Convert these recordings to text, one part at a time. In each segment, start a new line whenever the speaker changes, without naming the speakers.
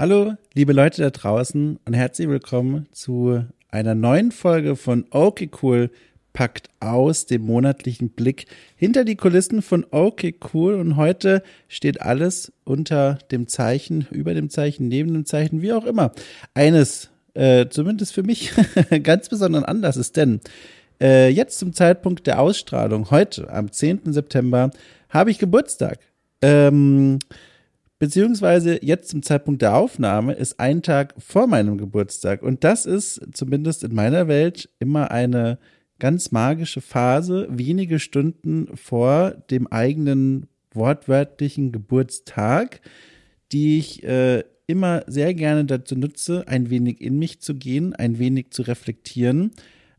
Hallo, liebe Leute da draußen und herzlich willkommen zu einer neuen Folge von Okay Cool packt aus, dem monatlichen Blick hinter die Kulissen von Okay Cool. Und heute steht alles unter dem Zeichen, über dem Zeichen, neben dem Zeichen, wie auch immer. Eines, äh, zumindest für mich, ganz besonderen Anlasses, denn äh, jetzt zum Zeitpunkt der Ausstrahlung, heute am 10. September, habe ich Geburtstag. Ähm, beziehungsweise jetzt zum Zeitpunkt der Aufnahme ist ein Tag vor meinem Geburtstag. Und das ist zumindest in meiner Welt immer eine ganz magische Phase, wenige Stunden vor dem eigenen wortwörtlichen Geburtstag, die ich äh, immer sehr gerne dazu nutze, ein wenig in mich zu gehen, ein wenig zu reflektieren,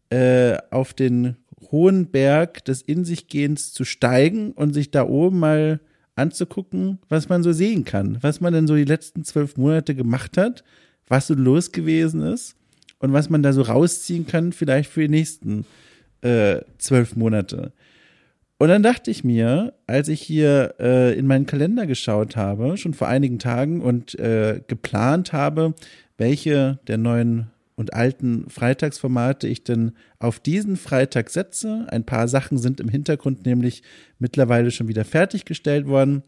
äh, auf den hohen Berg des In sich Gehens zu steigen und sich da oben mal anzugucken, was man so sehen kann, was man denn so die letzten zwölf Monate gemacht hat, was so los gewesen ist und was man da so rausziehen kann, vielleicht für die nächsten äh, zwölf Monate. Und dann dachte ich mir, als ich hier äh, in meinen Kalender geschaut habe, schon vor einigen Tagen und äh, geplant habe, welche der neuen und alten Freitagsformate ich denn auf diesen Freitag setze. Ein paar Sachen sind im Hintergrund nämlich mittlerweile schon wieder fertiggestellt worden.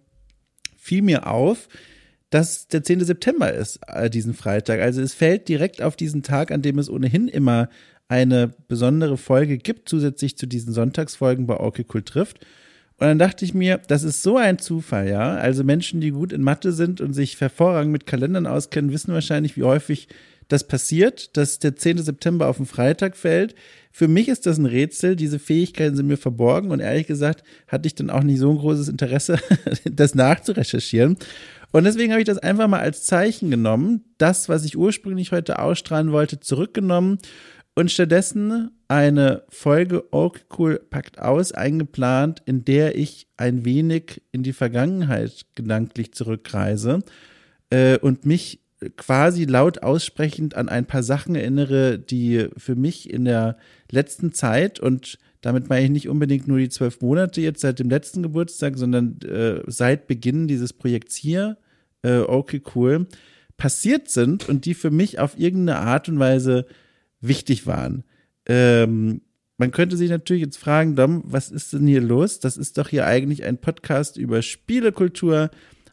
Fiel mir auf, dass der 10. September ist, äh, diesen Freitag. Also es fällt direkt auf diesen Tag, an dem es ohnehin immer eine besondere Folge gibt, zusätzlich zu diesen Sonntagsfolgen bei Orky Cool trifft. Und dann dachte ich mir, das ist so ein Zufall, ja. Also Menschen, die gut in Mathe sind und sich hervorragend mit Kalendern auskennen, wissen wahrscheinlich, wie häufig das passiert, dass der 10. September auf den Freitag fällt. Für mich ist das ein Rätsel. Diese Fähigkeiten sind mir verborgen und ehrlich gesagt hatte ich dann auch nicht so ein großes Interesse, das nachzurecherchieren. Und deswegen habe ich das einfach mal als Zeichen genommen, das, was ich ursprünglich heute ausstrahlen wollte, zurückgenommen und stattdessen eine Folge Oak Cool packt aus eingeplant, in der ich ein wenig in die Vergangenheit gedanklich zurückreise äh, und mich quasi laut aussprechend an ein paar Sachen erinnere, die für mich in der letzten Zeit und damit meine ich nicht unbedingt nur die zwölf Monate jetzt seit dem letzten Geburtstag, sondern äh, seit Beginn dieses Projekts hier, äh, okay, cool, passiert sind und die für mich auf irgendeine Art und Weise wichtig waren. Ähm, man könnte sich natürlich jetzt fragen, Dom, was ist denn hier los? Das ist doch hier eigentlich ein Podcast über Spielekultur,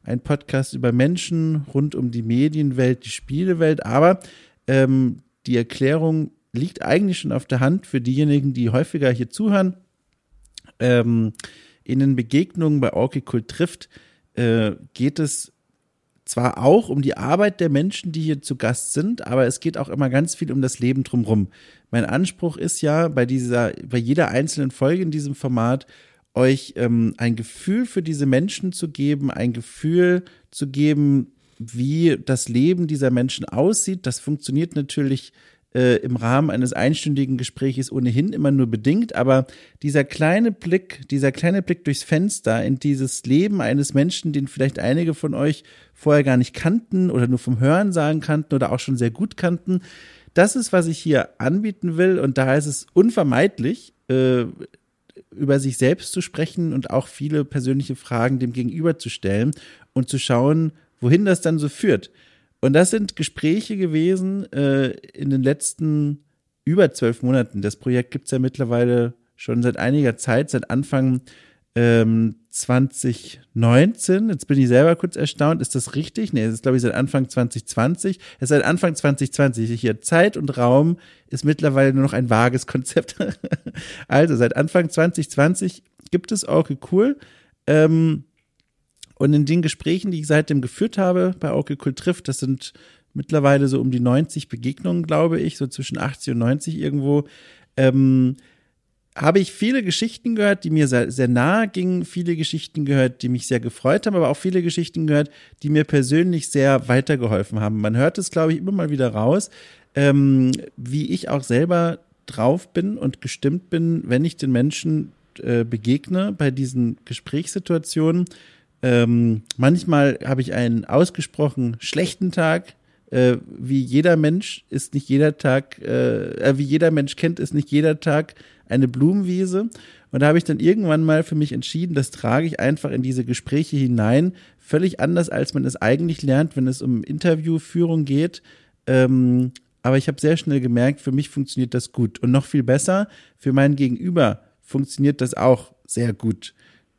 ein Podcast über Menschen rund um die Medienwelt, die Spielewelt. Aber ähm, die Erklärung liegt eigentlich schon auf der Hand für diejenigen, die häufiger hier zuhören. Ähm, in den Begegnungen bei Orkicult trifft äh, geht es zwar auch um die Arbeit der Menschen, die hier zu Gast sind, aber es geht auch immer ganz viel um das Leben drumherum. Mein Anspruch ist ja bei dieser, bei jeder einzelnen Folge in diesem Format euch ähm, ein Gefühl für diese Menschen zu geben, ein Gefühl zu geben, wie das Leben dieser Menschen aussieht. Das funktioniert natürlich äh, im Rahmen eines einstündigen Gesprächs ohnehin immer nur bedingt, aber dieser kleine Blick, dieser kleine Blick durchs Fenster in dieses Leben eines Menschen, den vielleicht einige von euch vorher gar nicht kannten oder nur vom Hören sagen kannten oder auch schon sehr gut kannten, das ist, was ich hier anbieten will und da ist es unvermeidlich, äh, über sich selbst zu sprechen und auch viele persönliche Fragen dem Gegenüber zu stellen und zu schauen, wohin das dann so führt. Und das sind Gespräche gewesen äh, in den letzten über zwölf Monaten. Das Projekt gibt es ja mittlerweile schon seit einiger Zeit, seit Anfang ähm, 2019. Jetzt bin ich selber kurz erstaunt. Ist das richtig? Nee, es ist, glaube ich, seit Anfang 2020. Es ist seit Anfang 2020. Hier Zeit und Raum ist mittlerweile nur noch ein vages Konzept. also seit Anfang 2020 gibt es Orke Cool. Ähm, und in den Gesprächen, die ich seitdem geführt habe bei Orke Cool trifft, das sind mittlerweile so um die 90 Begegnungen, glaube ich, so zwischen 80 und 90 irgendwo. Ähm, habe ich viele Geschichten gehört, die mir sehr, sehr nahe gingen, viele Geschichten gehört, die mich sehr gefreut haben, aber auch viele Geschichten gehört, die mir persönlich sehr weitergeholfen haben. Man hört es, glaube ich, immer mal wieder raus, ähm, wie ich auch selber drauf bin und gestimmt bin, wenn ich den Menschen äh, begegne bei diesen Gesprächssituationen. Ähm, manchmal habe ich einen ausgesprochen schlechten Tag, äh, wie jeder Mensch ist nicht jeder Tag, äh, äh, wie jeder Mensch kennt, ist nicht jeder Tag eine Blumenwiese. Und da habe ich dann irgendwann mal für mich entschieden, das trage ich einfach in diese Gespräche hinein, völlig anders, als man es eigentlich lernt, wenn es um Interviewführung geht. Ähm, aber ich habe sehr schnell gemerkt, für mich funktioniert das gut. Und noch viel besser, für mein Gegenüber funktioniert das auch sehr gut.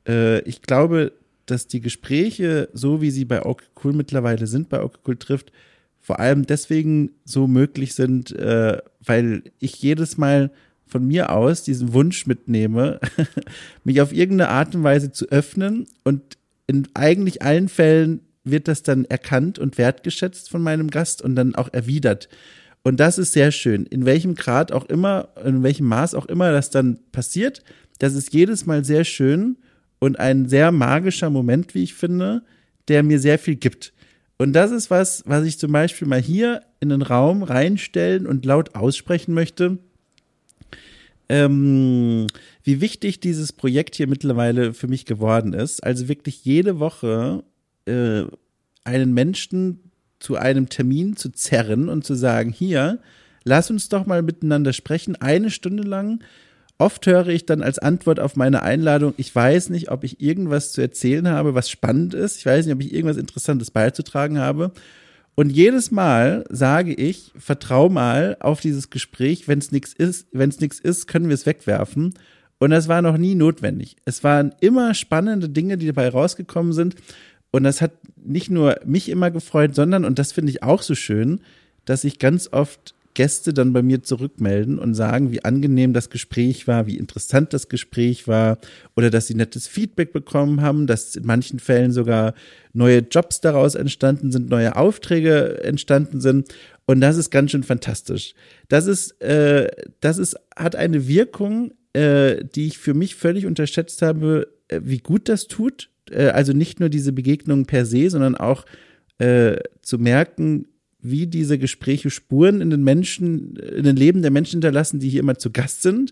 Äh, ich glaube, dass die Gespräche, so wie sie bei Okay Cool mittlerweile sind, bei Okay Cool trifft, vor allem deswegen so möglich sind, äh, weil ich jedes Mal von mir aus diesen Wunsch mitnehme, mich auf irgendeine Art und Weise zu öffnen und in eigentlich allen Fällen wird das dann erkannt und wertgeschätzt von meinem Gast und dann auch erwidert. Und das ist sehr schön. In welchem Grad auch immer, in welchem Maß auch immer das dann passiert, das ist jedes Mal sehr schön und ein sehr magischer Moment, wie ich finde, der mir sehr viel gibt. Und das ist was, was ich zum Beispiel mal hier in den Raum reinstellen und laut aussprechen möchte. Ähm, wie wichtig dieses Projekt hier mittlerweile für mich geworden ist. Also wirklich jede Woche äh, einen Menschen zu einem Termin zu zerren und zu sagen, hier, lass uns doch mal miteinander sprechen, eine Stunde lang. Oft höre ich dann als Antwort auf meine Einladung, ich weiß nicht, ob ich irgendwas zu erzählen habe, was spannend ist. Ich weiß nicht, ob ich irgendwas Interessantes beizutragen habe. Und jedes Mal sage ich, vertrau mal auf dieses Gespräch, wenn es nichts ist, wenn es nichts ist, können wir es wegwerfen. Und das war noch nie notwendig. Es waren immer spannende Dinge, die dabei rausgekommen sind. Und das hat nicht nur mich immer gefreut, sondern, und das finde ich auch so schön, dass sich ganz oft Gäste dann bei mir zurückmelden und sagen, wie angenehm das Gespräch war, wie interessant das Gespräch war oder dass sie nettes Feedback bekommen haben, dass in manchen Fällen sogar neue Jobs daraus entstanden sind, neue Aufträge entstanden sind. Und das ist ganz schön fantastisch. Das ist, äh, das ist, hat eine Wirkung, äh, die ich für mich völlig unterschätzt habe, äh, wie gut das tut äh, also nicht nur diese Begegnungen per se, sondern auch äh, zu merken, wie diese Gespräche Spuren in den Menschen, in den Leben der Menschen hinterlassen, die hier immer zu Gast sind.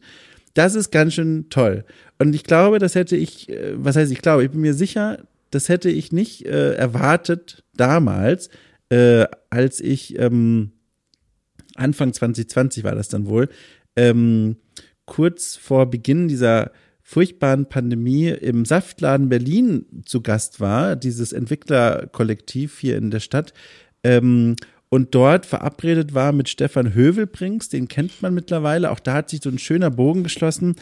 Das ist ganz schön toll. Und ich glaube, das hätte ich, äh, was heißt ich glaube, ich bin mir sicher, das hätte ich nicht äh, erwartet damals, äh, als ich ähm, Anfang 2020 war das dann wohl, ähm, kurz vor Beginn dieser furchtbaren Pandemie im Saftladen Berlin zu Gast war, dieses Entwicklerkollektiv hier in der Stadt. Ähm, und dort verabredet war mit Stefan Hövelbrings, den kennt man mittlerweile. Auch da hat sich so ein schöner Bogen geschlossen.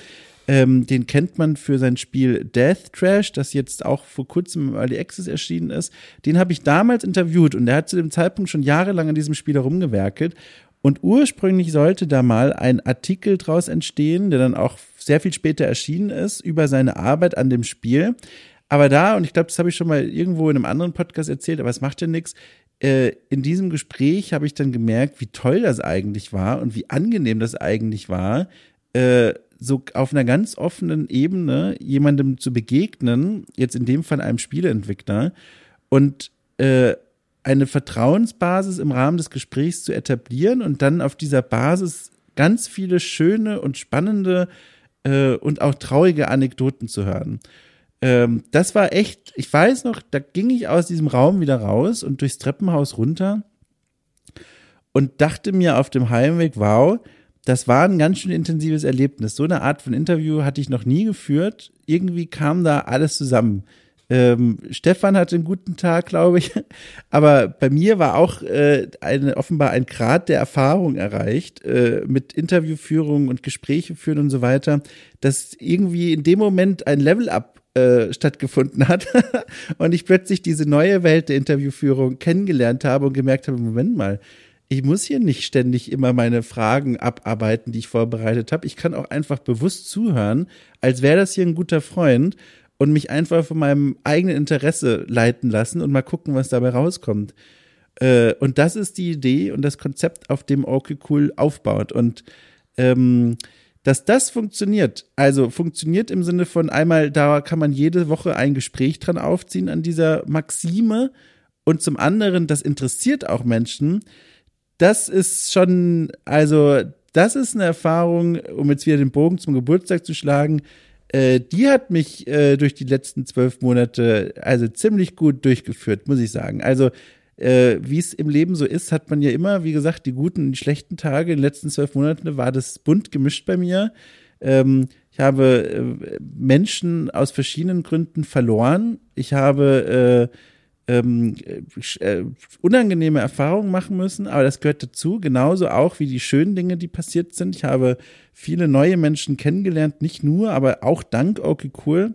Ähm, den kennt man für sein Spiel Death Trash, das jetzt auch vor kurzem im Early Access erschienen ist. Den habe ich damals interviewt und der hat zu dem Zeitpunkt schon jahrelang an diesem Spiel herumgewerkelt. Und ursprünglich sollte da mal ein Artikel draus entstehen, der dann auch sehr viel später erschienen ist, über seine Arbeit an dem Spiel. Aber da, und ich glaube, das habe ich schon mal irgendwo in einem anderen Podcast erzählt, aber es macht ja nichts. Äh, in diesem Gespräch habe ich dann gemerkt, wie toll das eigentlich war und wie angenehm das eigentlich war, äh, so auf einer ganz offenen Ebene jemandem zu begegnen, jetzt in dem Fall einem Spieleentwickler, und äh, eine Vertrauensbasis im Rahmen des Gesprächs zu etablieren und dann auf dieser Basis ganz viele schöne und spannende und auch traurige Anekdoten zu hören. Ähm, das war echt, ich weiß noch, da ging ich aus diesem Raum wieder raus und durchs Treppenhaus runter und dachte mir auf dem Heimweg, wow, das war ein ganz schön intensives Erlebnis. So eine Art von Interview hatte ich noch nie geführt. Irgendwie kam da alles zusammen. Ähm, Stefan hatte einen guten Tag, glaube ich. Aber bei mir war auch äh, eine, offenbar ein Grad der Erfahrung erreicht, äh, mit Interviewführung und Gespräche führen und so weiter, dass irgendwie in dem Moment ein Level-up äh, stattgefunden hat und ich plötzlich diese neue Welt der Interviewführung kennengelernt habe und gemerkt habe, Moment mal, ich muss hier nicht ständig immer meine Fragen abarbeiten, die ich vorbereitet habe. Ich kann auch einfach bewusst zuhören, als wäre das hier ein guter Freund und mich einfach von meinem eigenen Interesse leiten lassen und mal gucken, was dabei rauskommt. Äh, und das ist die Idee und das Konzept, auf dem Okay Cool aufbaut. Und ähm, dass das funktioniert, also funktioniert im Sinne von einmal, da kann man jede Woche ein Gespräch dran aufziehen an dieser Maxime und zum anderen, das interessiert auch Menschen. Das ist schon, also das ist eine Erfahrung, um jetzt wieder den Bogen zum Geburtstag zu schlagen, äh, die hat mich äh, durch die letzten zwölf Monate also ziemlich gut durchgeführt, muss ich sagen. Also äh, wie es im Leben so ist, hat man ja immer, wie gesagt, die guten und die schlechten Tage. In den letzten zwölf Monaten war das bunt gemischt bei mir. Ähm, ich habe äh, Menschen aus verschiedenen Gründen verloren. Ich habe äh, ähm, äh, unangenehme Erfahrungen machen müssen, aber das gehört dazu, genauso auch wie die schönen Dinge, die passiert sind. Ich habe viele neue Menschen kennengelernt, nicht nur, aber auch dank Okay Cool.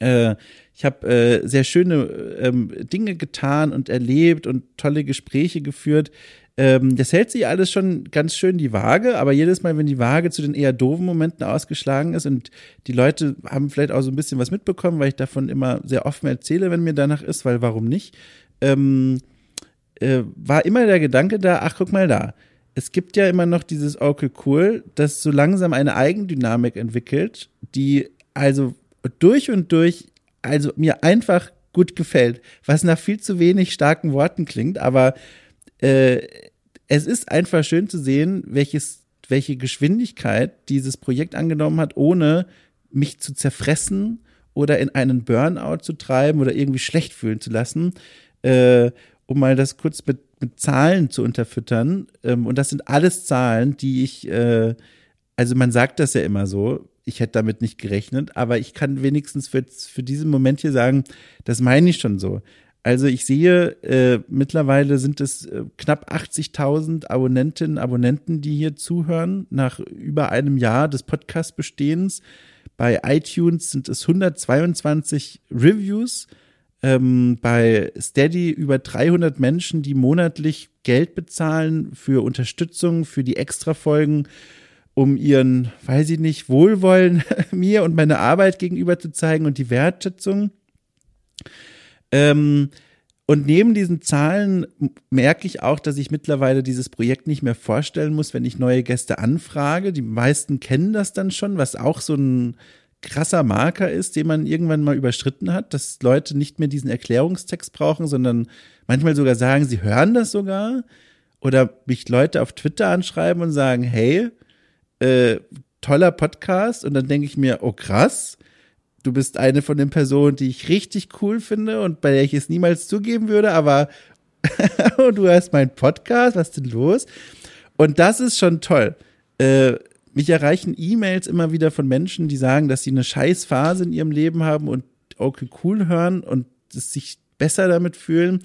Äh, ich habe äh, sehr schöne ähm, Dinge getan und erlebt und tolle Gespräche geführt. Ähm, das hält sich alles schon ganz schön die Waage, aber jedes Mal, wenn die Waage zu den eher doofen Momenten ausgeschlagen ist und die Leute haben vielleicht auch so ein bisschen was mitbekommen, weil ich davon immer sehr offen erzähle, wenn mir danach ist, weil warum nicht, ähm, äh, war immer der Gedanke da, ach guck mal da, es gibt ja immer noch dieses Okay Cool, das so langsam eine Eigendynamik entwickelt, die also durch und durch also mir einfach gut gefällt, was nach viel zu wenig starken Worten klingt, aber äh, es ist einfach schön zu sehen, welches, welche Geschwindigkeit dieses Projekt angenommen hat, ohne mich zu zerfressen oder in einen Burnout zu treiben oder irgendwie schlecht fühlen zu lassen. Äh, um mal das kurz mit, mit Zahlen zu unterfüttern. Ähm, und das sind alles Zahlen, die ich, äh, also man sagt das ja immer so, ich hätte damit nicht gerechnet, aber ich kann wenigstens für, für diesen Moment hier sagen, das meine ich schon so. Also ich sehe, äh, mittlerweile sind es äh, knapp 80.000 Abonnentinnen, Abonnenten, die hier zuhören, nach über einem Jahr des Podcast-Bestehens. Bei iTunes sind es 122 Reviews. Ähm, bei Steady über 300 Menschen, die monatlich Geld bezahlen für Unterstützung, für die Extra-Folgen um ihren, weiß ich nicht, Wohlwollen mir und meiner Arbeit gegenüber zu zeigen und die Wertschätzung. Ähm, und neben diesen Zahlen merke ich auch, dass ich mittlerweile dieses Projekt nicht mehr vorstellen muss, wenn ich neue Gäste anfrage. Die meisten kennen das dann schon, was auch so ein krasser Marker ist, den man irgendwann mal überschritten hat, dass Leute nicht mehr diesen Erklärungstext brauchen, sondern manchmal sogar sagen, sie hören das sogar. Oder mich Leute auf Twitter anschreiben und sagen, hey, äh, toller Podcast und dann denke ich mir, oh krass, du bist eine von den Personen, die ich richtig cool finde und bei der ich es niemals zugeben würde, aber du hast meinen Podcast, was ist denn los? Und das ist schon toll. Äh, mich erreichen E-Mails immer wieder von Menschen, die sagen, dass sie eine scheiß Phase in ihrem Leben haben und okay cool hören und sich besser damit fühlen.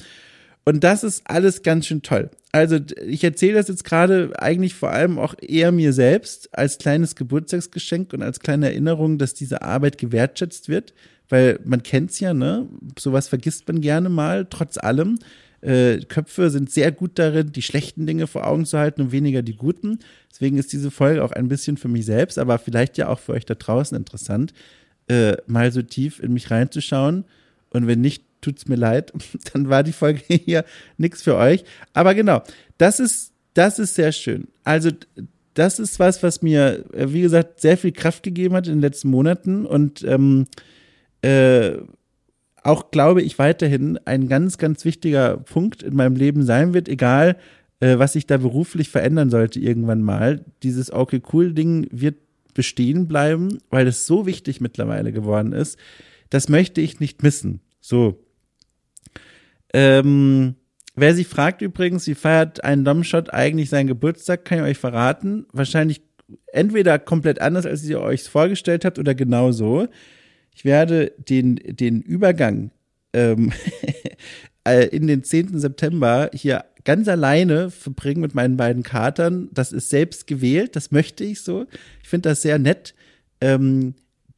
Und das ist alles ganz schön toll. Also ich erzähle das jetzt gerade eigentlich vor allem auch eher mir selbst als kleines Geburtstagsgeschenk und als kleine Erinnerung, dass diese Arbeit gewertschätzt wird, weil man kennt's ja, ne? Sowas vergisst man gerne mal, trotz allem. Äh, Köpfe sind sehr gut darin, die schlechten Dinge vor Augen zu halten und weniger die guten. Deswegen ist diese Folge auch ein bisschen für mich selbst, aber vielleicht ja auch für euch da draußen interessant, äh, mal so tief in mich reinzuschauen. Und wenn nicht, tut's mir leid, dann war die Folge hier nichts für euch. Aber genau, das ist, das ist sehr schön. Also, das ist was, was mir, äh, wie gesagt, sehr viel Kraft gegeben hat in den letzten Monaten und ähm, äh, auch glaube ich weiterhin ein ganz, ganz wichtiger Punkt in meinem Leben sein wird, egal äh, was sich da beruflich verändern sollte irgendwann mal. Dieses okay cool Ding wird bestehen bleiben, weil es so wichtig mittlerweile geworden ist. Das möchte ich nicht missen. So, ähm, wer sich fragt übrigens, wie feiert ein Domshot eigentlich seinen Geburtstag, kann ich euch verraten. Wahrscheinlich entweder komplett anders, als ihr euch vorgestellt habt, oder genau so. Ich werde den, den Übergang ähm, äh, in den 10. September hier ganz alleine verbringen mit meinen beiden Katern. Das ist selbst gewählt, das möchte ich so. Ich finde das sehr nett. Ähm,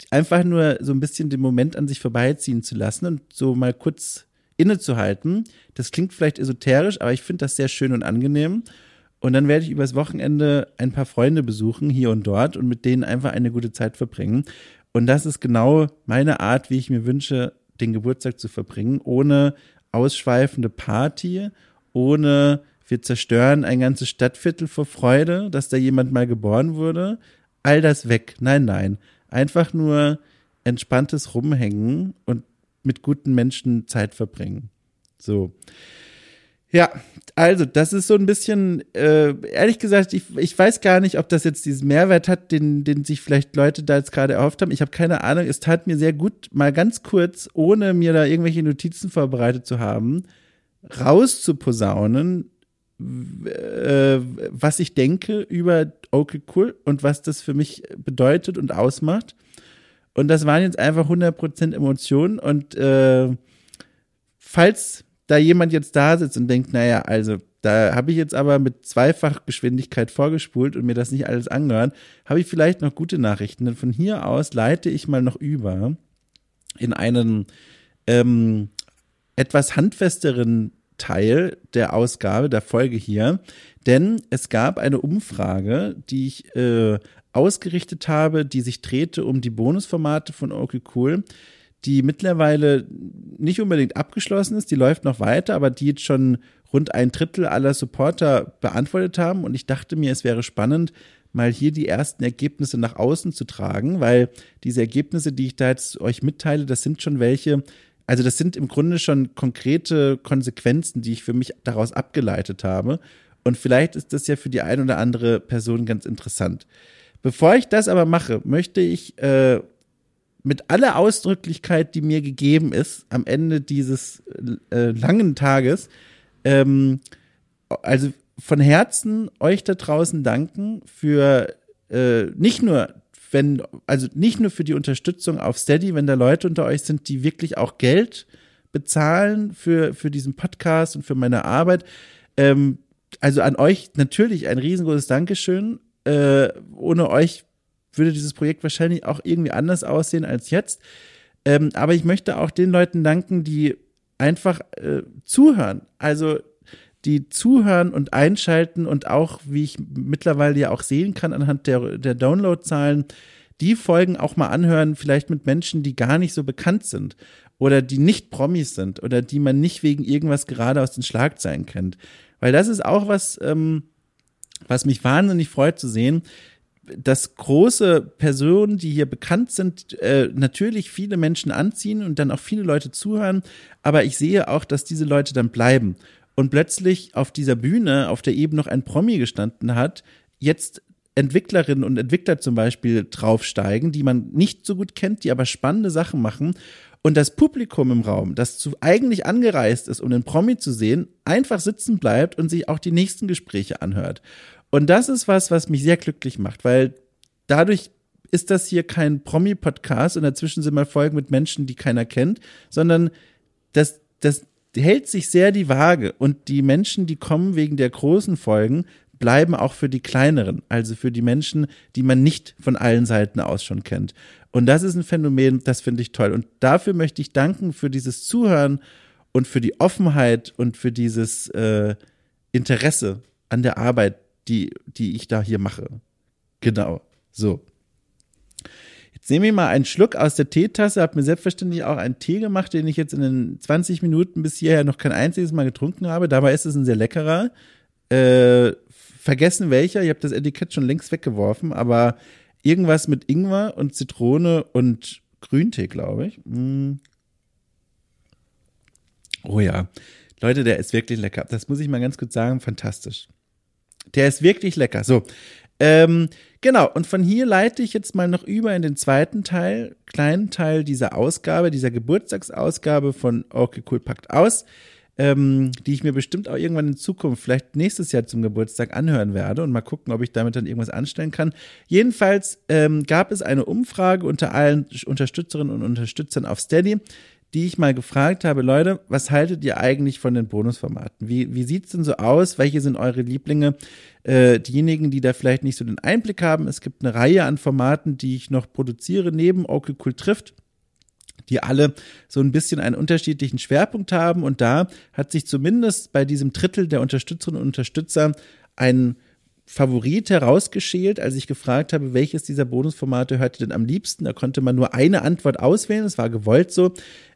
einfach nur so ein bisschen den Moment an sich vorbeiziehen zu lassen und so mal kurz innezuhalten. Das klingt vielleicht esoterisch, aber ich finde das sehr schön und angenehm. Und dann werde ich übers Wochenende ein paar Freunde besuchen, hier und dort, und mit denen einfach eine gute Zeit verbringen. Und das ist genau meine Art, wie ich mir wünsche, den Geburtstag zu verbringen, ohne ausschweifende Party, ohne wir zerstören ein ganzes Stadtviertel vor Freude, dass da jemand mal geboren wurde. All das weg. Nein, nein. Einfach nur entspanntes Rumhängen und mit guten Menschen Zeit verbringen. So. Ja, also das ist so ein bisschen, äh, ehrlich gesagt, ich, ich weiß gar nicht, ob das jetzt diesen Mehrwert hat, den, den sich vielleicht Leute da jetzt gerade erhofft haben. Ich habe keine Ahnung. Es tat mir sehr gut, mal ganz kurz, ohne mir da irgendwelche Notizen vorbereitet zu haben, rauszuposaunen, äh, was ich denke über Okay Cool und was das für mich bedeutet und ausmacht. Und das waren jetzt einfach 100% Emotionen. Und äh, falls da jemand jetzt da sitzt und denkt, naja, also da habe ich jetzt aber mit Zweifachgeschwindigkeit vorgespult und mir das nicht alles angehört, habe ich vielleicht noch gute Nachrichten. Denn von hier aus leite ich mal noch über in einen ähm, etwas handfesteren Teil der Ausgabe, der Folge hier. Denn es gab eine Umfrage, die ich äh, ausgerichtet habe, die sich drehte um die Bonusformate von Okay Cool, die mittlerweile nicht unbedingt abgeschlossen ist, die läuft noch weiter, aber die jetzt schon rund ein Drittel aller Supporter beantwortet haben. Und ich dachte mir, es wäre spannend, mal hier die ersten Ergebnisse nach außen zu tragen, weil diese Ergebnisse, die ich da jetzt euch mitteile, das sind schon welche, also das sind im Grunde schon konkrete Konsequenzen, die ich für mich daraus abgeleitet habe. Und vielleicht ist das ja für die eine oder andere Person ganz interessant. Bevor ich das aber mache, möchte ich äh, mit aller Ausdrücklichkeit, die mir gegeben ist, am Ende dieses äh, langen Tages, ähm, also von Herzen euch da draußen danken für äh, nicht nur wenn, also nicht nur für die Unterstützung auf Steady, wenn da Leute unter euch sind, die wirklich auch Geld bezahlen für, für diesen Podcast und für meine Arbeit. Ähm, also an euch natürlich ein riesengroßes Dankeschön. Äh, ohne euch würde dieses Projekt wahrscheinlich auch irgendwie anders aussehen als jetzt. Ähm, aber ich möchte auch den Leuten danken, die einfach äh, zuhören. Also die zuhören und einschalten und auch, wie ich mittlerweile ja auch sehen kann anhand der, der Downloadzahlen, die Folgen auch mal anhören, vielleicht mit Menschen, die gar nicht so bekannt sind oder die nicht Promis sind oder die man nicht wegen irgendwas gerade aus den Schlagzeilen kennt. Weil das ist auch was, ähm, was mich wahnsinnig freut zu sehen, dass große Personen, die hier bekannt sind, äh, natürlich viele Menschen anziehen und dann auch viele Leute zuhören, aber ich sehe auch, dass diese Leute dann bleiben und plötzlich auf dieser Bühne, auf der eben noch ein Promi gestanden hat, jetzt Entwicklerinnen und Entwickler zum Beispiel draufsteigen, die man nicht so gut kennt, die aber spannende Sachen machen. Und das Publikum im Raum, das zu, eigentlich angereist ist, um den Promi zu sehen, einfach sitzen bleibt und sich auch die nächsten Gespräche anhört. Und das ist was, was mich sehr glücklich macht, weil dadurch ist das hier kein Promi-Podcast und dazwischen sind mal Folgen mit Menschen, die keiner kennt, sondern das, das hält sich sehr die Waage und die Menschen, die kommen wegen der großen Folgen, bleiben auch für die kleineren, also für die Menschen, die man nicht von allen Seiten aus schon kennt. Und das ist ein Phänomen, das finde ich toll. Und dafür möchte ich danken für dieses Zuhören und für die Offenheit und für dieses äh, Interesse an der Arbeit, die, die ich da hier mache. Genau. So. Jetzt nehme ich mal einen Schluck aus der Teetasse, habe mir selbstverständlich auch einen Tee gemacht, den ich jetzt in den 20 Minuten bis hierher noch kein einziges Mal getrunken habe. Dabei ist es ein sehr leckerer. Äh, vergessen welcher, ich habe das Etikett schon längst weggeworfen, aber irgendwas mit Ingwer und Zitrone und Grüntee, glaube ich. Mm. Oh ja. Leute, der ist wirklich lecker. Das muss ich mal ganz kurz sagen, fantastisch. Der ist wirklich lecker. So, ähm, genau, und von hier leite ich jetzt mal noch über in den zweiten Teil, kleinen Teil dieser Ausgabe, dieser Geburtstagsausgabe von Okay Cool Packt aus, ähm, die ich mir bestimmt auch irgendwann in Zukunft, vielleicht nächstes Jahr zum Geburtstag anhören werde und mal gucken, ob ich damit dann irgendwas anstellen kann. Jedenfalls ähm, gab es eine Umfrage unter allen Unterstützerinnen und Unterstützern auf Steady, die ich mal gefragt habe, Leute, was haltet ihr eigentlich von den Bonusformaten? Wie, wie sieht's denn so aus? Welche sind eure Lieblinge? Äh, diejenigen, die da vielleicht nicht so den Einblick haben, es gibt eine Reihe an Formaten, die ich noch produziere, neben Okay Cool trifft die alle so ein bisschen einen unterschiedlichen Schwerpunkt haben. Und da hat sich zumindest bei diesem Drittel der Unterstützerinnen und Unterstützer ein Favorit herausgeschält, als ich gefragt habe, welches dieser Bonusformate hört ihr denn am liebsten. Da konnte man nur eine Antwort auswählen, es war gewollt so.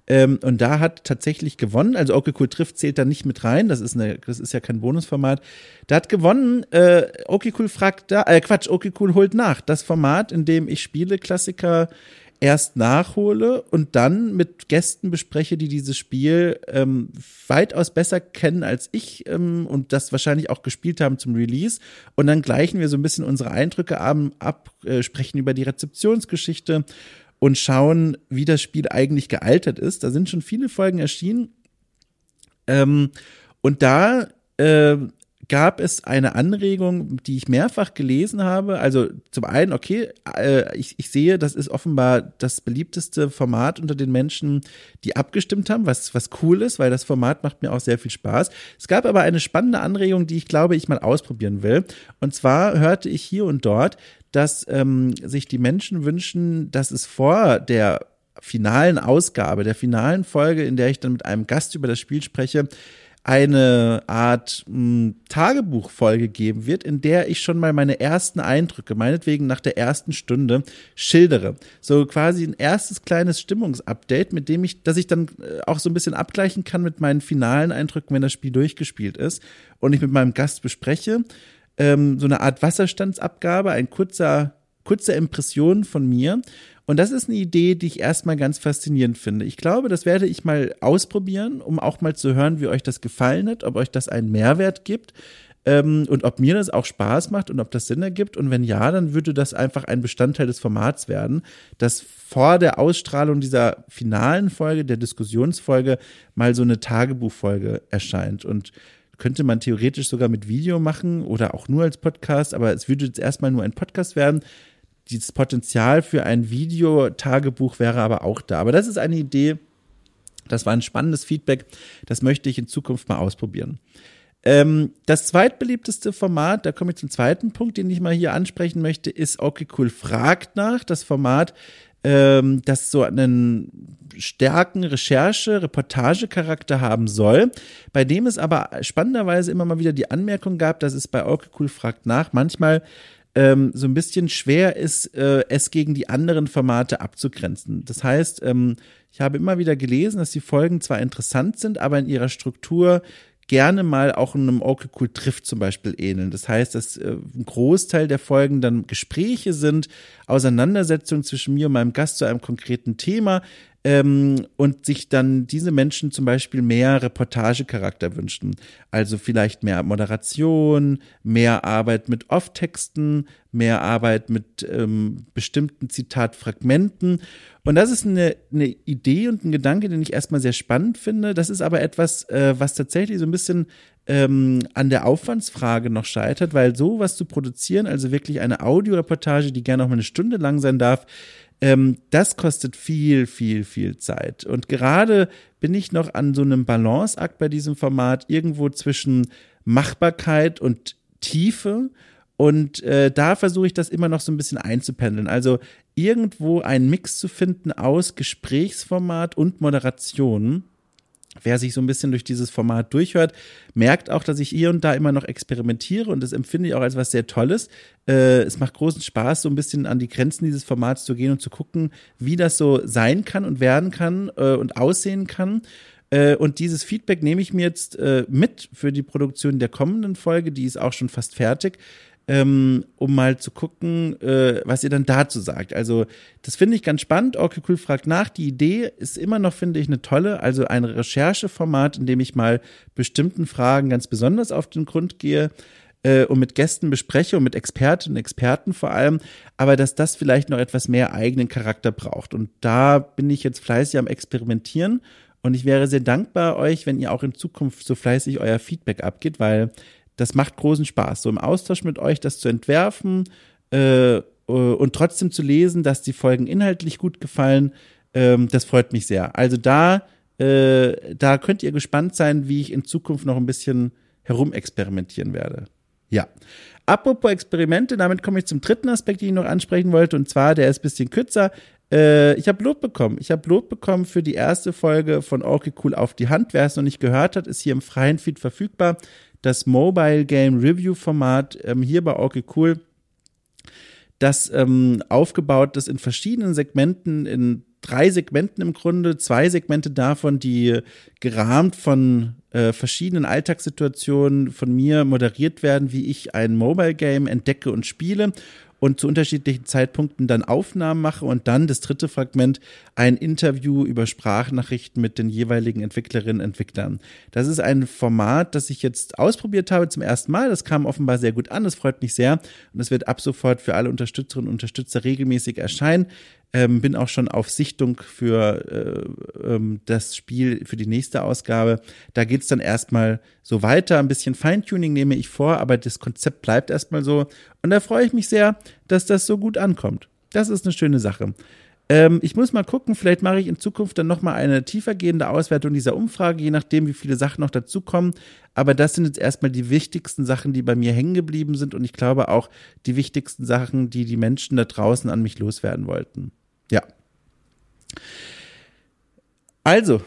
Ähm, und da hat tatsächlich gewonnen, also okay cool trifft zählt da nicht mit rein, das ist eine, das ist ja kein Bonusformat. Da hat gewonnen, äh, okay cool fragt da, äh, Quatsch, okay cool holt nach. Das Format, in dem ich Spiele, Klassiker erst nachhole und dann mit Gästen bespreche, die dieses Spiel ähm, weitaus besser kennen als ich ähm, und das wahrscheinlich auch gespielt haben zum Release. Und dann gleichen wir so ein bisschen unsere Eindrücke ab, äh, sprechen über die Rezeptionsgeschichte und schauen, wie das Spiel eigentlich gealtert ist. Da sind schon viele Folgen erschienen. Ähm, und da äh, gab es eine Anregung, die ich mehrfach gelesen habe. Also zum einen, okay, äh, ich, ich sehe, das ist offenbar das beliebteste Format unter den Menschen, die abgestimmt haben, was, was cool ist, weil das Format macht mir auch sehr viel Spaß. Es gab aber eine spannende Anregung, die ich glaube, ich mal ausprobieren will. Und zwar hörte ich hier und dort, dass ähm, sich die Menschen wünschen, dass es vor der finalen Ausgabe, der finalen Folge, in der ich dann mit einem Gast über das Spiel spreche, eine Art hm, Tagebuchfolge geben wird, in der ich schon mal meine ersten Eindrücke, meinetwegen nach der ersten Stunde, schildere. So quasi ein erstes kleines Stimmungsupdate, mit dem ich, dass ich dann äh, auch so ein bisschen abgleichen kann mit meinen finalen Eindrücken, wenn das Spiel durchgespielt ist und ich mit meinem Gast bespreche. Ähm, so eine Art Wasserstandsabgabe, ein kurzer, kurze Impression von mir. Und das ist eine Idee, die ich erstmal ganz faszinierend finde. Ich glaube, das werde ich mal ausprobieren, um auch mal zu hören, wie euch das gefallen hat, ob euch das einen Mehrwert gibt ähm, und ob mir das auch Spaß macht und ob das Sinn ergibt. Und wenn ja, dann würde das einfach ein Bestandteil des Formats werden, dass vor der Ausstrahlung dieser finalen Folge, der Diskussionsfolge, mal so eine Tagebuchfolge erscheint. Und könnte man theoretisch sogar mit Video machen oder auch nur als Podcast, aber es würde jetzt erstmal nur ein Podcast werden dieses Potenzial für ein Videotagebuch wäre aber auch da. Aber das ist eine Idee, das war ein spannendes Feedback, das möchte ich in Zukunft mal ausprobieren. Ähm, das zweitbeliebteste Format, da komme ich zum zweiten Punkt, den ich mal hier ansprechen möchte, ist Okay Cool fragt nach. Das Format, ähm, das so einen starken Recherche, Reportagecharakter haben soll, bei dem es aber spannenderweise immer mal wieder die Anmerkung gab, dass es bei Okay Cool fragt nach manchmal ähm, so ein bisschen schwer ist, äh, es gegen die anderen Formate abzugrenzen. Das heißt, ähm, ich habe immer wieder gelesen, dass die Folgen zwar interessant sind, aber in ihrer Struktur gerne mal auch einem Okay Cool trifft zum Beispiel ähneln. Das heißt, dass äh, ein Großteil der Folgen dann Gespräche sind, Auseinandersetzungen zwischen mir und meinem Gast zu einem konkreten Thema, ähm, und sich dann diese Menschen zum Beispiel mehr Reportagecharakter wünschen. Also vielleicht mehr Moderation, mehr Arbeit mit Off-Texten, mehr Arbeit mit ähm, bestimmten Zitatfragmenten. Und das ist eine, eine Idee und ein Gedanke, den ich erstmal sehr spannend finde. Das ist aber etwas, äh, was tatsächlich so ein bisschen ähm, an der Aufwandsfrage noch scheitert, weil sowas zu produzieren, also wirklich eine Audioreportage, die gerne auch mal eine Stunde lang sein darf, ähm, das kostet viel, viel, viel Zeit. Und gerade bin ich noch an so einem Balanceakt bei diesem Format irgendwo zwischen Machbarkeit und Tiefe. Und äh, da versuche ich das immer noch so ein bisschen einzupendeln. Also irgendwo einen Mix zu finden aus Gesprächsformat und Moderation Wer sich so ein bisschen durch dieses Format durchhört, merkt auch, dass ich hier und da immer noch experimentiere und das empfinde ich auch als was sehr Tolles. Äh, es macht großen Spaß, so ein bisschen an die Grenzen dieses Formats zu gehen und zu gucken, wie das so sein kann und werden kann äh, und aussehen kann. Äh, und dieses Feedback nehme ich mir jetzt äh, mit für die Produktion der kommenden Folge, die ist auch schon fast fertig ähm, um mal zu gucken, äh, was ihr dann dazu sagt. Also das finde ich ganz spannend. Okay, cool fragt nach. Die Idee ist immer noch, finde ich, eine tolle. Also ein Rechercheformat, in dem ich mal bestimmten Fragen ganz besonders auf den Grund gehe äh, und mit Gästen bespreche und mit Expertinnen und Experten vor allem, aber dass das vielleicht noch etwas mehr eigenen Charakter braucht. Und da bin ich jetzt fleißig am Experimentieren und ich wäre sehr dankbar euch, wenn ihr auch in Zukunft so fleißig euer Feedback abgeht, weil das macht großen Spaß, so im Austausch mit euch das zu entwerfen äh, äh, und trotzdem zu lesen, dass die Folgen inhaltlich gut gefallen. Ähm, das freut mich sehr. Also da, äh, da könnt ihr gespannt sein, wie ich in Zukunft noch ein bisschen herumexperimentieren werde. Ja. Apropos Experimente, damit komme ich zum dritten Aspekt, den ich noch ansprechen wollte, und zwar, der ist ein bisschen kürzer. Äh, ich habe Lob bekommen. Ich habe Lob bekommen für die erste Folge von Okay Cool auf die Hand. Wer es noch nicht gehört hat, ist hier im freien Feed verfügbar das Mobile Game Review Format ähm, hier bei Okay Cool, das ähm, aufgebaut ist in verschiedenen Segmenten, in drei Segmenten im Grunde, zwei Segmente davon, die gerahmt von äh, verschiedenen Alltagssituationen von mir moderiert werden, wie ich ein Mobile Game entdecke und spiele und zu unterschiedlichen Zeitpunkten dann Aufnahmen mache und dann das dritte Fragment ein Interview über Sprachnachrichten mit den jeweiligen Entwicklerinnen und Entwicklern. Das ist ein Format, das ich jetzt ausprobiert habe zum ersten Mal. Das kam offenbar sehr gut an. Das freut mich sehr und es wird ab sofort für alle Unterstützerinnen und Unterstützer regelmäßig erscheinen. Ähm, bin auch schon auf Sichtung für äh, ähm, das Spiel, für die nächste Ausgabe. Da geht's dann erstmal so weiter. Ein bisschen Feintuning nehme ich vor, aber das Konzept bleibt erstmal so. Und da freue ich mich sehr, dass das so gut ankommt. Das ist eine schöne Sache. Ähm, ich muss mal gucken, vielleicht mache ich in Zukunft dann nochmal eine tiefergehende Auswertung dieser Umfrage, je nachdem, wie viele Sachen noch dazukommen. Aber das sind jetzt erstmal die wichtigsten Sachen, die bei mir hängen geblieben sind und ich glaube auch die wichtigsten Sachen, die die Menschen da draußen an mich loswerden wollten. Ja. Also,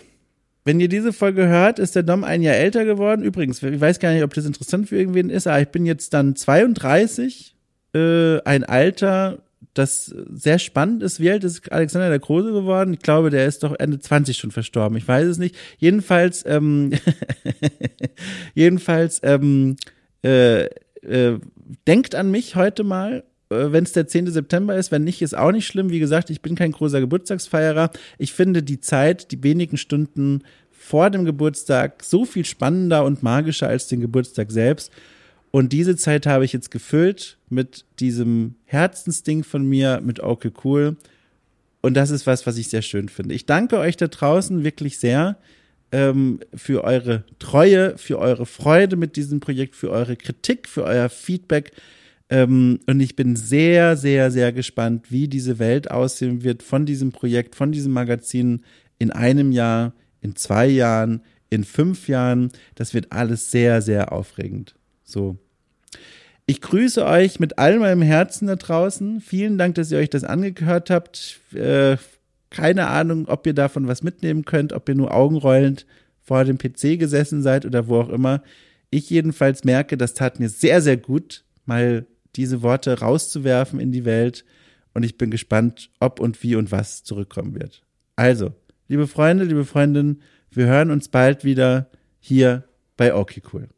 wenn ihr diese Folge hört, ist der Dom ein Jahr älter geworden. Übrigens, ich weiß gar nicht, ob das interessant für irgendwen ist, aber ich bin jetzt dann 32, äh, ein Alter, das sehr spannend ist. Wie alt ist Alexander der Große geworden? Ich glaube, der ist doch Ende 20 schon verstorben. Ich weiß es nicht. Jedenfalls, ähm, jedenfalls, ähm, äh, äh, denkt an mich heute mal wenn es der 10. September ist. Wenn nicht, ist auch nicht schlimm. Wie gesagt, ich bin kein großer Geburtstagsfeierer. Ich finde die Zeit, die wenigen Stunden vor dem Geburtstag so viel spannender und magischer als den Geburtstag selbst. Und diese Zeit habe ich jetzt gefüllt mit diesem Herzensding von mir, mit Okay Cool. Und das ist was, was ich sehr schön finde. Ich danke euch da draußen wirklich sehr ähm, für eure Treue, für eure Freude mit diesem Projekt, für eure Kritik, für euer Feedback. Ähm, und ich bin sehr, sehr, sehr gespannt, wie diese Welt aussehen wird von diesem Projekt, von diesem Magazin in einem Jahr, in zwei Jahren, in fünf Jahren. Das wird alles sehr, sehr aufregend. So. Ich grüße euch mit all meinem Herzen da draußen. Vielen Dank, dass ihr euch das angehört habt. Äh, keine Ahnung, ob ihr davon was mitnehmen könnt, ob ihr nur augenrollend vor dem PC gesessen seid oder wo auch immer. Ich jedenfalls merke, das tat mir sehr, sehr gut, mal diese Worte rauszuwerfen in die Welt. Und ich bin gespannt, ob und wie und was zurückkommen wird. Also, liebe Freunde, liebe Freundinnen, wir hören uns bald wieder hier bei Okay.